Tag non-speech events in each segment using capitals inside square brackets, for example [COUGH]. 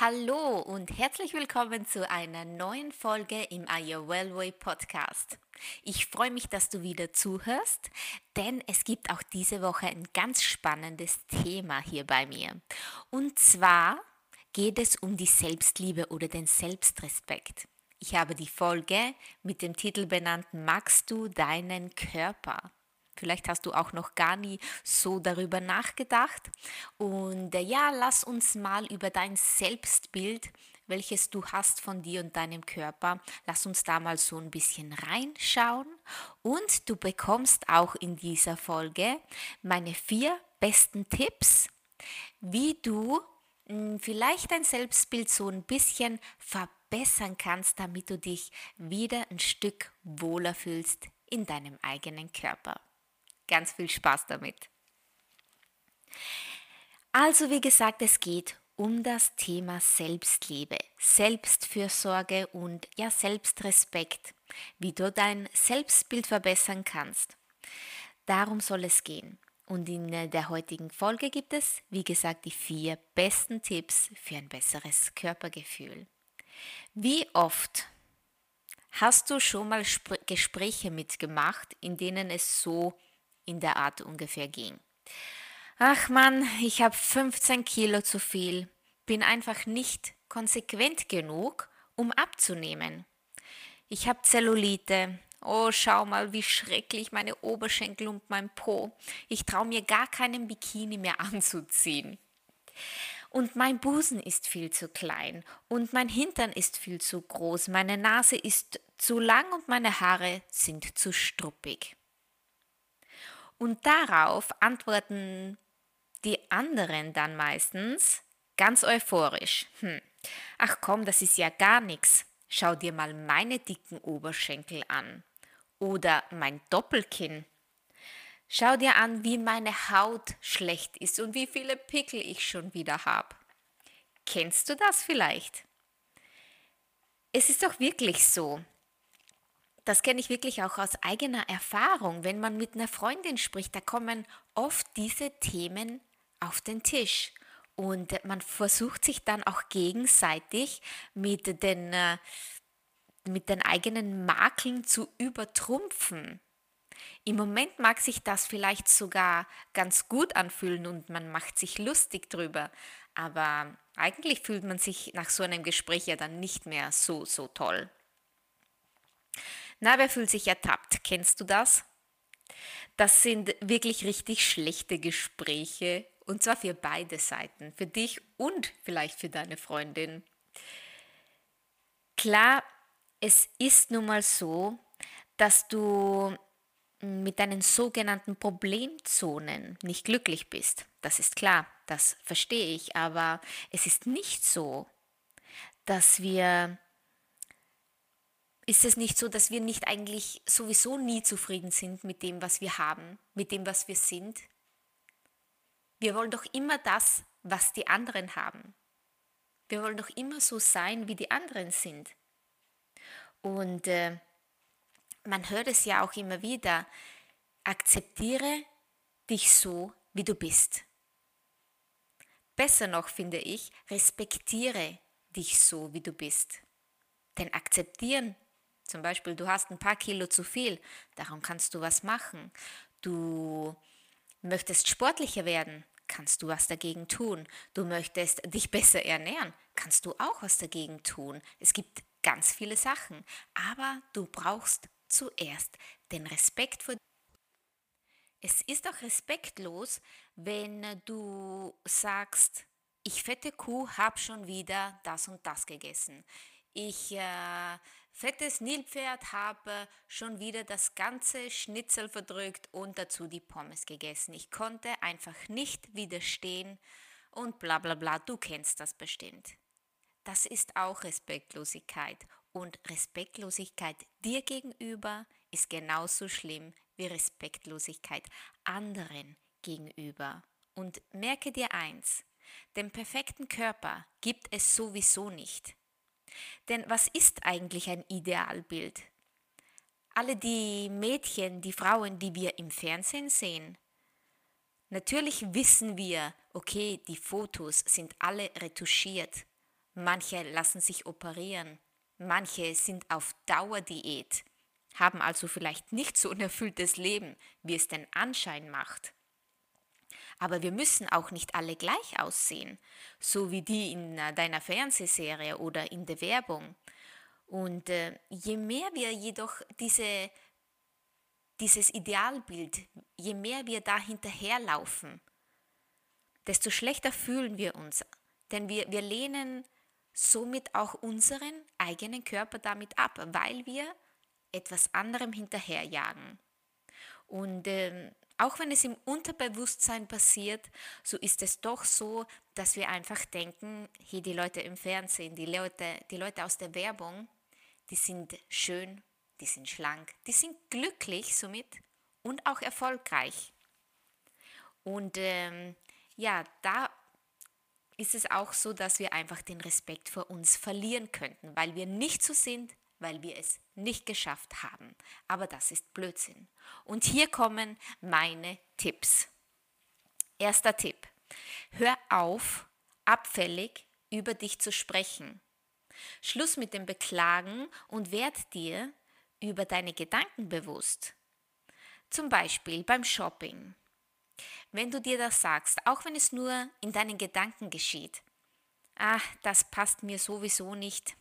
Hallo und herzlich willkommen zu einer neuen Folge im Are Wellway Podcast. Ich freue mich, dass du wieder zuhörst, denn es gibt auch diese Woche ein ganz spannendes Thema hier bei mir. Und zwar geht es um die Selbstliebe oder den Selbstrespekt. Ich habe die Folge mit dem Titel benannt Magst du deinen Körper? Vielleicht hast du auch noch gar nie so darüber nachgedacht. Und äh, ja, lass uns mal über dein Selbstbild, welches du hast von dir und deinem Körper, lass uns da mal so ein bisschen reinschauen. Und du bekommst auch in dieser Folge meine vier besten Tipps, wie du hm, vielleicht dein Selbstbild so ein bisschen verbessern kannst, damit du dich wieder ein Stück wohler fühlst in deinem eigenen Körper ganz viel Spaß damit. Also wie gesagt, es geht um das Thema Selbstliebe, Selbstfürsorge und ja Selbstrespekt, wie du dein Selbstbild verbessern kannst. Darum soll es gehen. Und in der heutigen Folge gibt es, wie gesagt, die vier besten Tipps für ein besseres Körpergefühl. Wie oft hast du schon mal Gespräche mitgemacht, in denen es so in der Art ungefähr ging. Ach Mann, ich habe 15 Kilo zu viel, bin einfach nicht konsequent genug, um abzunehmen. Ich habe Zellulite. Oh, schau mal, wie schrecklich meine Oberschenkel und mein Po. Ich traue mir gar keinen Bikini mehr [LAUGHS] anzuziehen. Und mein Busen ist viel zu klein und mein Hintern ist viel zu groß, meine Nase ist zu lang und meine Haare sind zu struppig. Und darauf antworten die anderen dann meistens ganz euphorisch. Hm. Ach komm, das ist ja gar nichts. Schau dir mal meine dicken Oberschenkel an. Oder mein Doppelkinn. Schau dir an, wie meine Haut schlecht ist und wie viele Pickel ich schon wieder habe. Kennst du das vielleicht? Es ist doch wirklich so das kenne ich wirklich auch aus eigener Erfahrung. Wenn man mit einer Freundin spricht, da kommen oft diese Themen auf den Tisch. Und man versucht sich dann auch gegenseitig mit den, äh, mit den eigenen Makeln zu übertrumpfen. Im Moment mag sich das vielleicht sogar ganz gut anfühlen und man macht sich lustig drüber. Aber eigentlich fühlt man sich nach so einem Gespräch ja dann nicht mehr so, so toll. Na, wer fühlt sich ertappt? Kennst du das? Das sind wirklich richtig schlechte Gespräche und zwar für beide Seiten, für dich und vielleicht für deine Freundin. Klar, es ist nun mal so, dass du mit deinen sogenannten Problemzonen nicht glücklich bist. Das ist klar, das verstehe ich, aber es ist nicht so, dass wir ist es nicht so, dass wir nicht eigentlich sowieso nie zufrieden sind mit dem, was wir haben, mit dem, was wir sind? Wir wollen doch immer das, was die anderen haben. Wir wollen doch immer so sein, wie die anderen sind. Und äh, man hört es ja auch immer wieder, akzeptiere dich so, wie du bist. Besser noch finde ich, respektiere dich so, wie du bist. Denn akzeptieren zum Beispiel, du hast ein paar Kilo zu viel, darum kannst du was machen. Du möchtest sportlicher werden, kannst du was dagegen tun. Du möchtest dich besser ernähren, kannst du auch was dagegen tun. Es gibt ganz viele Sachen, aber du brauchst zuerst den Respekt vor es ist auch respektlos, wenn du sagst, ich fette Kuh habe schon wieder das und das gegessen. Ich äh, fettes Nilpferd habe schon wieder das ganze Schnitzel verdrückt und dazu die Pommes gegessen. Ich konnte einfach nicht widerstehen und bla bla bla, du kennst das bestimmt. Das ist auch Respektlosigkeit Und Respektlosigkeit dir gegenüber ist genauso schlimm wie Respektlosigkeit anderen gegenüber. Und merke dir eins, den perfekten Körper gibt es sowieso nicht. Denn was ist eigentlich ein Idealbild? Alle die Mädchen, die Frauen, die wir im Fernsehen sehen, natürlich wissen wir, okay, die Fotos sind alle retuschiert. Manche lassen sich operieren, manche sind auf Dauerdiät, haben also vielleicht nicht so ein erfülltes Leben, wie es den Anschein macht. Aber wir müssen auch nicht alle gleich aussehen, so wie die in äh, deiner Fernsehserie oder in der Werbung. Und äh, je mehr wir jedoch diese, dieses Idealbild, je mehr wir da hinterherlaufen, desto schlechter fühlen wir uns. Denn wir, wir lehnen somit auch unseren eigenen Körper damit ab, weil wir etwas anderem hinterherjagen. Und äh, auch wenn es im Unterbewusstsein passiert, so ist es doch so, dass wir einfach denken, hey, die Leute im Fernsehen, die Leute, die Leute aus der Werbung, die sind schön, die sind schlank, die sind glücklich somit und auch erfolgreich. Und ähm, ja, da ist es auch so, dass wir einfach den Respekt vor uns verlieren könnten, weil wir nicht so sind, weil wir es nicht geschafft haben. Aber das ist Blödsinn. Und hier kommen meine Tipps. Erster Tipp. Hör auf, abfällig über dich zu sprechen. Schluss mit dem Beklagen und werd dir über deine Gedanken bewusst. Zum Beispiel beim Shopping. Wenn du dir das sagst, auch wenn es nur in deinen Gedanken geschieht, ach, das passt mir sowieso nicht,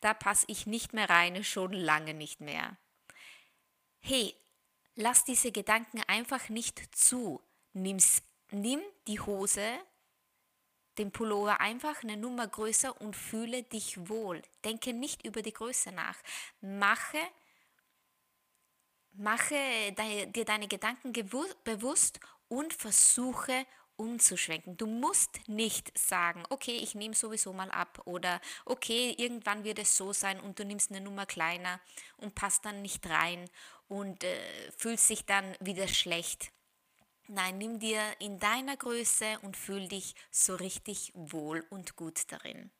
da passe ich nicht mehr rein, schon lange nicht mehr. Hey, lass diese Gedanken einfach nicht zu. Nimm's, nimm die Hose, den Pullover einfach eine Nummer größer und fühle dich wohl. Denke nicht über die Größe nach. Mache, mache dir deine Gedanken bewusst und versuche umzuschwenken. Du musst nicht sagen, okay, ich nehme sowieso mal ab oder okay, irgendwann wird es so sein und du nimmst eine Nummer kleiner und passt dann nicht rein und äh, fühlst dich dann wieder schlecht. Nein, nimm dir in deiner Größe und fühl dich so richtig wohl und gut darin.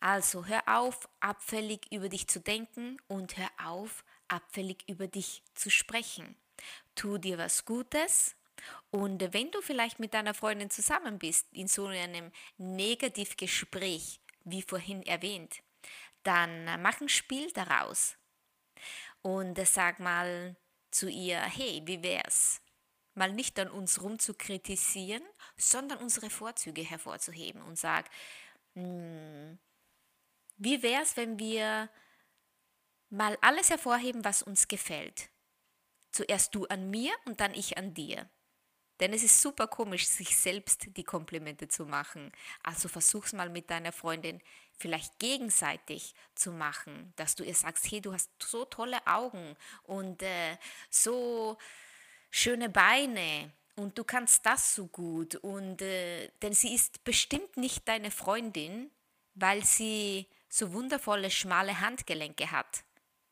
Also hör auf, abfällig über dich zu denken und hör auf, abfällig über dich zu sprechen. Tu dir was Gutes und wenn du vielleicht mit deiner Freundin zusammen bist, in so einem Negativgespräch, wie vorhin erwähnt, dann mach ein Spiel daraus. Und sag mal zu ihr, hey, wie wär's? Mal nicht an uns rum zu kritisieren, sondern unsere Vorzüge hervorzuheben und sag, hm, wie wär's, wenn wir mal alles hervorheben, was uns gefällt? Zuerst du an mir und dann ich an dir. Denn es ist super komisch, sich selbst die Komplimente zu machen. Also versuch's mal mit deiner Freundin vielleicht gegenseitig zu machen, dass du ihr sagst, hey, du hast so tolle Augen und äh, so schöne Beine und du kannst das so gut und äh, denn sie ist bestimmt nicht deine Freundin, weil sie so wundervolle schmale Handgelenke hat.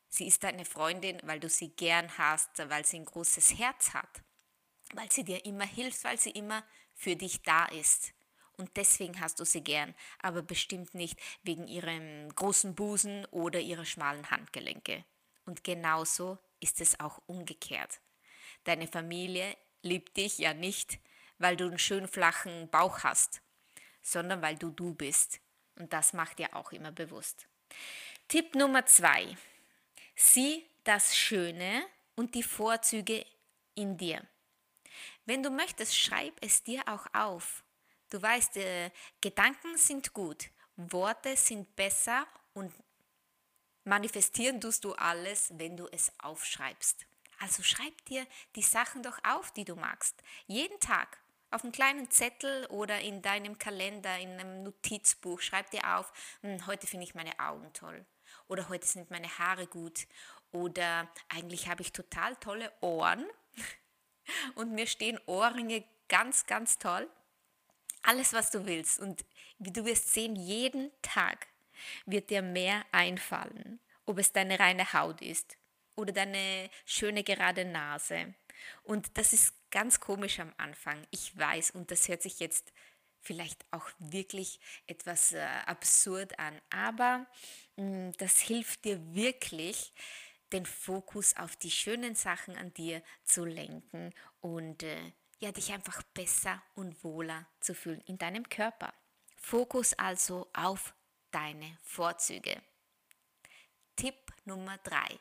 Sie ist deine Freundin, weil du sie gern hast, weil sie ein großes Herz hat weil sie dir immer hilft, weil sie immer für dich da ist. Und deswegen hast du sie gern, aber bestimmt nicht wegen ihrem großen Busen oder ihrer schmalen Handgelenke. Und genauso ist es auch umgekehrt. Deine Familie liebt dich ja nicht, weil du einen schönen flachen Bauch hast, sondern weil du du bist. Und das macht dir auch immer bewusst. Tipp Nummer zwei. Sieh das Schöne und die Vorzüge in dir. Wenn du möchtest, schreib es dir auch auf. Du weißt, äh, Gedanken sind gut, Worte sind besser und manifestieren tust du alles, wenn du es aufschreibst. Also schreib dir die Sachen doch auf, die du magst. Jeden Tag auf einem kleinen Zettel oder in deinem Kalender, in einem Notizbuch. Schreib dir auf, hm, heute finde ich meine Augen toll. Oder heute sind meine Haare gut. Oder eigentlich habe ich total tolle Ohren [LAUGHS] und mir stehen Ohrringe ganz, ganz toll. Alles, was du willst. Und wie du wirst sehen, jeden Tag wird dir mehr einfallen, ob es deine reine Haut ist oder deine schöne gerade Nase. Und das ist ganz komisch am Anfang, ich weiß, und das hört sich jetzt vielleicht auch wirklich etwas äh, absurd an, aber mh, mm, das hilft dir wirklich, den Fokus auf die schönen Sachen an dir zu lenken und äh, ja, dich einfach besser und wohler zu fühlen in deinem Körper. Fokus also auf deine Vorzüge. Tipp Nummer drei: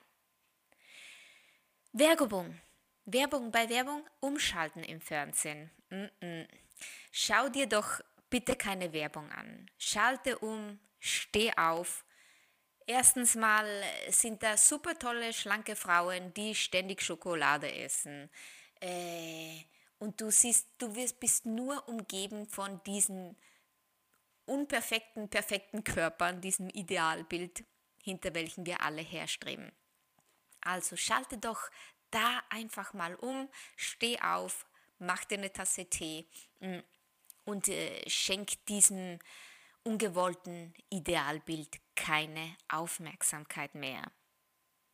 Werbung. Werbung bei Werbung umschalten im Fernsehen. Mm -mm. Schau dir doch bitte keine Werbung an. Schalte um, steh auf. Erstens mal sind da super tolle, schlanke Frauen, die ständig Schokolade essen. Äh, und du siehst, du wirst, bist nur umgeben von diesen unperfekten, perfekten Körpern, diesem Idealbild, hinter welchem wir alle herstreben. Also schalte doch da einfach mal um, steh auf, mach dir eine Tasse Tee mm, und äh, schenk diesem ungewollten Idealbild keine Aufmerksamkeit mehr.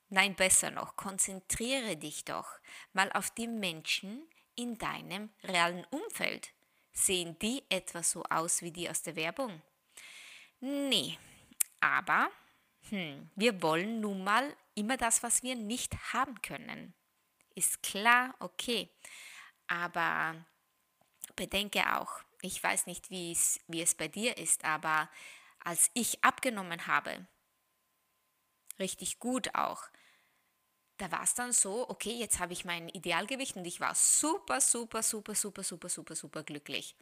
Nein, besser noch, konzentriere dich doch mal auf die Menschen in deinem realen Umfeld. Sehen die etwa so aus wie die aus der Werbung? Nee, aber hm, wir wollen nun mal immer das, was wir nicht haben können. Ist klar, okay. Aber bedenke auch, ich weiß nicht, wie es, wie es bei dir ist, aber als ich abgenommen habe, richtig gut auch, da war es dann so, okay, jetzt habe ich mein Idealgewicht und ich war super, super, super, super, super, super, super glücklich.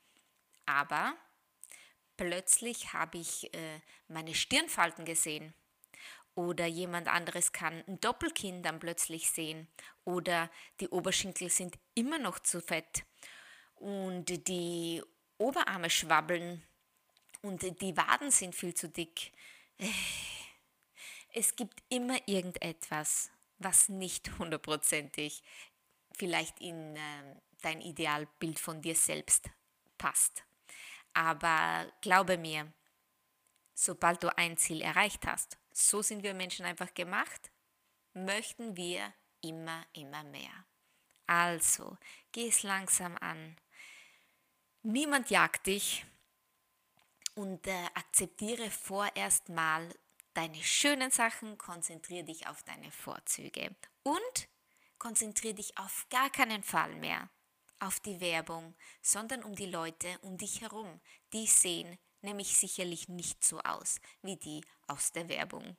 Aber plötzlich habe ich äh, meine Stirnfalten gesehen. Oder jemand anderes kann ein Doppelkinn dann plötzlich sehen. Oder die Oberschenkel sind immer noch zu fett. Und die Oberarme schwabbeln. Und die Waden sind viel zu dick. Es gibt immer irgendetwas, was nicht hundertprozentig vielleicht in äh, dein Idealbild von dir selbst passt. Aber glaube mir, sobald du ein Ziel erreicht hast, so sind wir Menschen einfach gemacht, möchten wir immer, immer mehr. Also, geh es langsam an. Niemand jagt dich und äh, akzeptiere vorerst mal deine schönen Sachen, konzentriere dich auf deine Vorzüge und konzentriere dich auf gar keinen Fall mehr auf die Werbung, sondern um die Leute um dich herum. Die sehen nämlich sicherlich nicht so aus wie die aus der Werbung.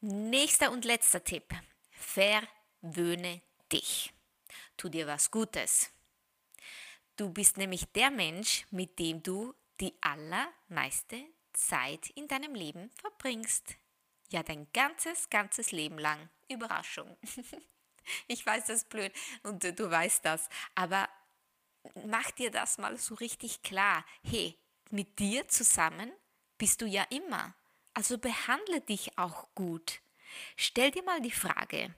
Nächster und letzter Tipp. Verwöhne dich. Tu dir was Gutes. Du bist nämlich der Mensch, mit dem du die allermeiste Zeit in deinem Leben verbringst. Ja, dein ganzes, ganzes Leben lang. Überraschung. [LAUGHS] ich weiß, das ist blöd und du, du weißt das. Aber mach dir das mal so richtig klar. Hey, mit dir zusammen bist du ja immer. Also behandle dich auch gut. Stell dir mal die Frage,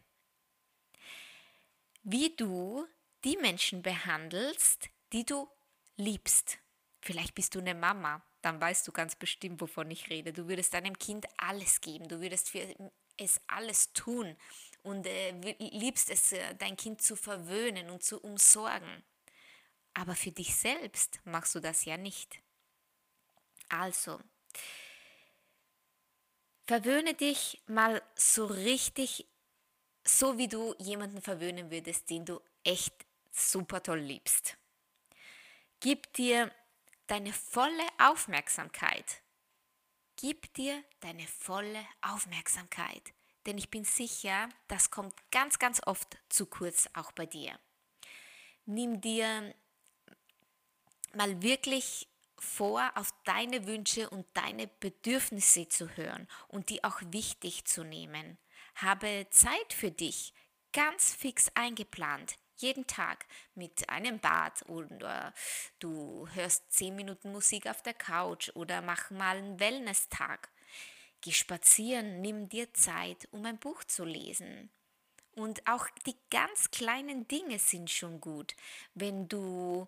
wie du die Menschen behandelst, die du liebst. Vielleicht bist du eine Mama dann weißt du ganz bestimmt, wovon ich rede. Du würdest deinem Kind alles geben, du würdest für es alles tun und äh, liebst es, äh, dein Kind zu verwöhnen und zu umsorgen. Aber für dich selbst machst du das ja nicht. Also, verwöhne dich mal so richtig, so wie du jemanden verwöhnen würdest, den du echt super toll liebst. Gib dir deine volle Aufmerksamkeit. Gib dir deine volle Aufmerksamkeit, denn ich bin sicher, das kommt ganz, ganz oft zu kurz auch bei dir. Nimm dir mal wirklich vor, auf deine Wünsche und deine Bedürfnisse zu hören und die auch wichtig zu nehmen. Habe Zeit für dich, ganz fix eingeplant jeden Tag mit einem Bad oder du hörst zehn Minuten Musik auf der Couch oder mach mal einen Wellness-Tag. Geh spazieren, nimm dir Zeit, um ein Buch zu lesen. Und auch die ganz kleinen Dinge sind schon gut. Wenn du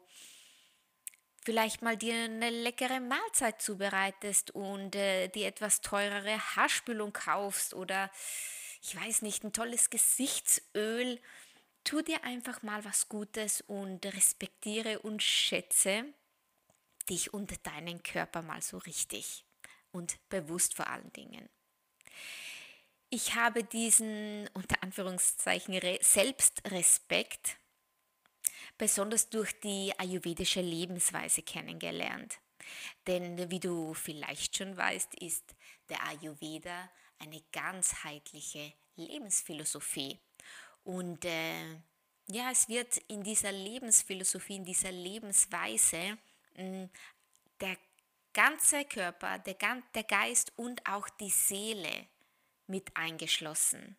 vielleicht mal dir eine leckere Mahlzeit zubereitest und äh, dir etwas teurere Haarspülung kaufst oder ich weiß nicht, ein tolles Gesichtsöl. Tu dir einfach mal was Gutes und respektiere und schätze dich und deinen Körper mal so richtig und bewusst vor allen Dingen. Ich habe diesen unter Anführungszeichen Selbstrespekt besonders durch die ayurvedische Lebensweise kennengelernt. Denn wie du vielleicht schon weißt, ist der Ayurveda eine ganzheitliche Lebensphilosophie. Und äh, ja, es wird in dieser Lebensphilosophie, in dieser Lebensweise mh, hm, der ganze Körper, der, der Geist und auch die Seele mit eingeschlossen.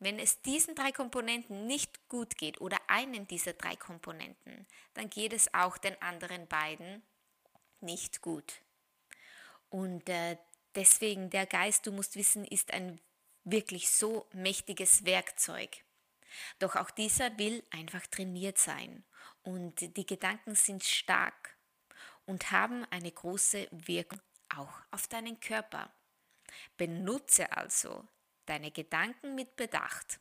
Wenn es diesen drei Komponenten nicht gut geht oder einen dieser drei Komponenten, dann geht es auch den anderen beiden nicht gut. Und äh, deswegen der Geist, du musst wissen, ist ein wirklich so mächtiges Werkzeug. Doch auch dieser will einfach trainiert sein. Und die Gedanken sind stark und haben eine große Wirkung auch auf deinen Körper. Benutze also deine Gedanken mit Bedacht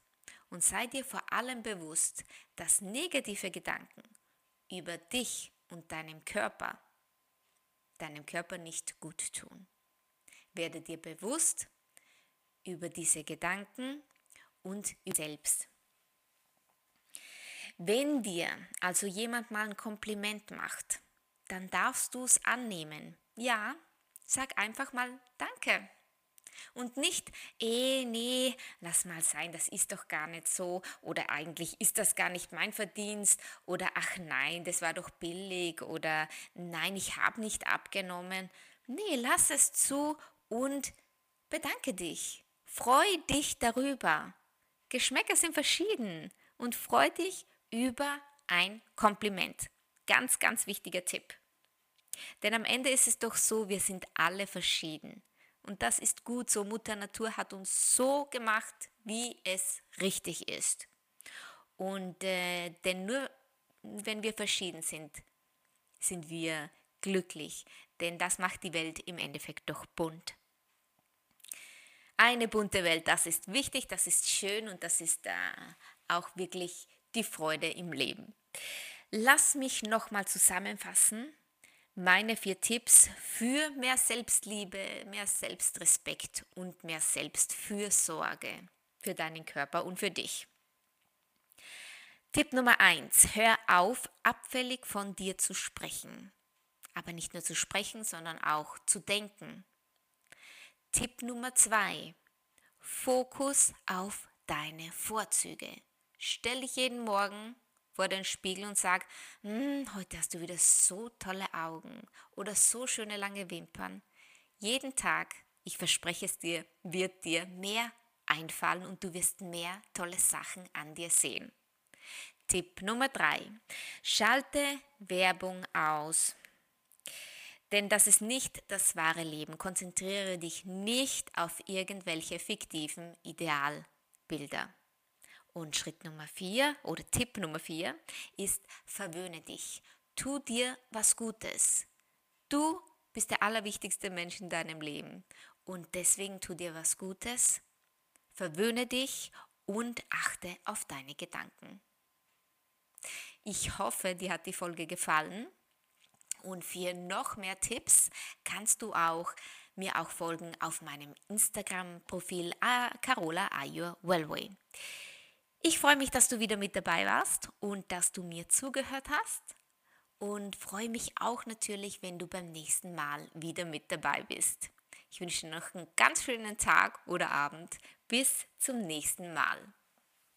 und sei dir vor allem bewusst, dass negative Gedanken über dich und deinem Körper deinem Körper nicht gut tun. Werde dir bewusst über diese Gedanken und über selbst. Wenn dir also jemand mal ein Kompliment macht, dann darfst du es annehmen. Ja, sag einfach mal Danke. Und nicht, eh, nee, lass mal sein, das ist doch gar nicht so oder eigentlich ist das gar nicht mein Verdienst oder ach nein, das war doch billig oder nein, ich habe nicht abgenommen. Nee, lass es zu und bedanke dich. Freu dich darüber. Geschmäcker sind verschieden und freu dich über ein Kompliment. Ganz, ganz wichtiger Tipp. Denn am Ende ist es doch so, wir sind alle verschieden. Und das ist gut so. Mutter Natur hat uns so gemacht, wie es richtig ist. Und äh, denn nur wenn wir verschieden sind, sind wir glücklich. Denn das macht die Welt im Endeffekt doch bunt. Eine bunte Welt, das ist wichtig, das ist schön und das ist äh, auch wirklich die Freude im Leben. Lass mich nochmal zusammenfassen meine vier Tipps für mehr Selbstliebe, mehr Selbstrespekt und mehr Selbstfürsorge für deinen Körper und für dich. Tipp Nummer eins: Hör auf, abfällig von dir zu sprechen. Aber nicht nur zu sprechen, sondern auch zu denken. Tipp Nummer zwei: Fokus auf deine Vorzüge. Stell dich jeden Morgen vor den Spiegel und sag, hm, heute hast du wieder so tolle Augen oder so schöne lange Wimpern. Jeden Tag, ich verspreche es dir, wird dir mehr einfallen und du wirst mehr tolle Sachen an dir sehen. Tipp Nummer drei: Schalte Werbung aus. Denn das ist nicht das wahre Leben. Konzentriere dich nicht auf irgendwelche fiktiven Idealbilder. Und Schritt Nummer vier oder Tipp Nummer vier ist, verwöhne dich. Tu dir was Gutes. Du bist der allerwichtigste Mensch in deinem Leben. Und deswegen tu dir was Gutes, verwöhne dich und achte auf deine Gedanken. Ich hoffe, dir hat die Folge gefallen. Und für noch mehr Tipps kannst du auch mir auch folgen auf meinem Instagram-Profil äh, Carola Ayur Wellway. Ich freue mich, dass du wieder mit dabei warst und dass du mir zugehört hast und freue mich auch natürlich, wenn du beim nächsten Mal wieder mit dabei bist. Ich wünsche dir noch einen ganz schönen Tag oder Abend. Bis zum nächsten Mal.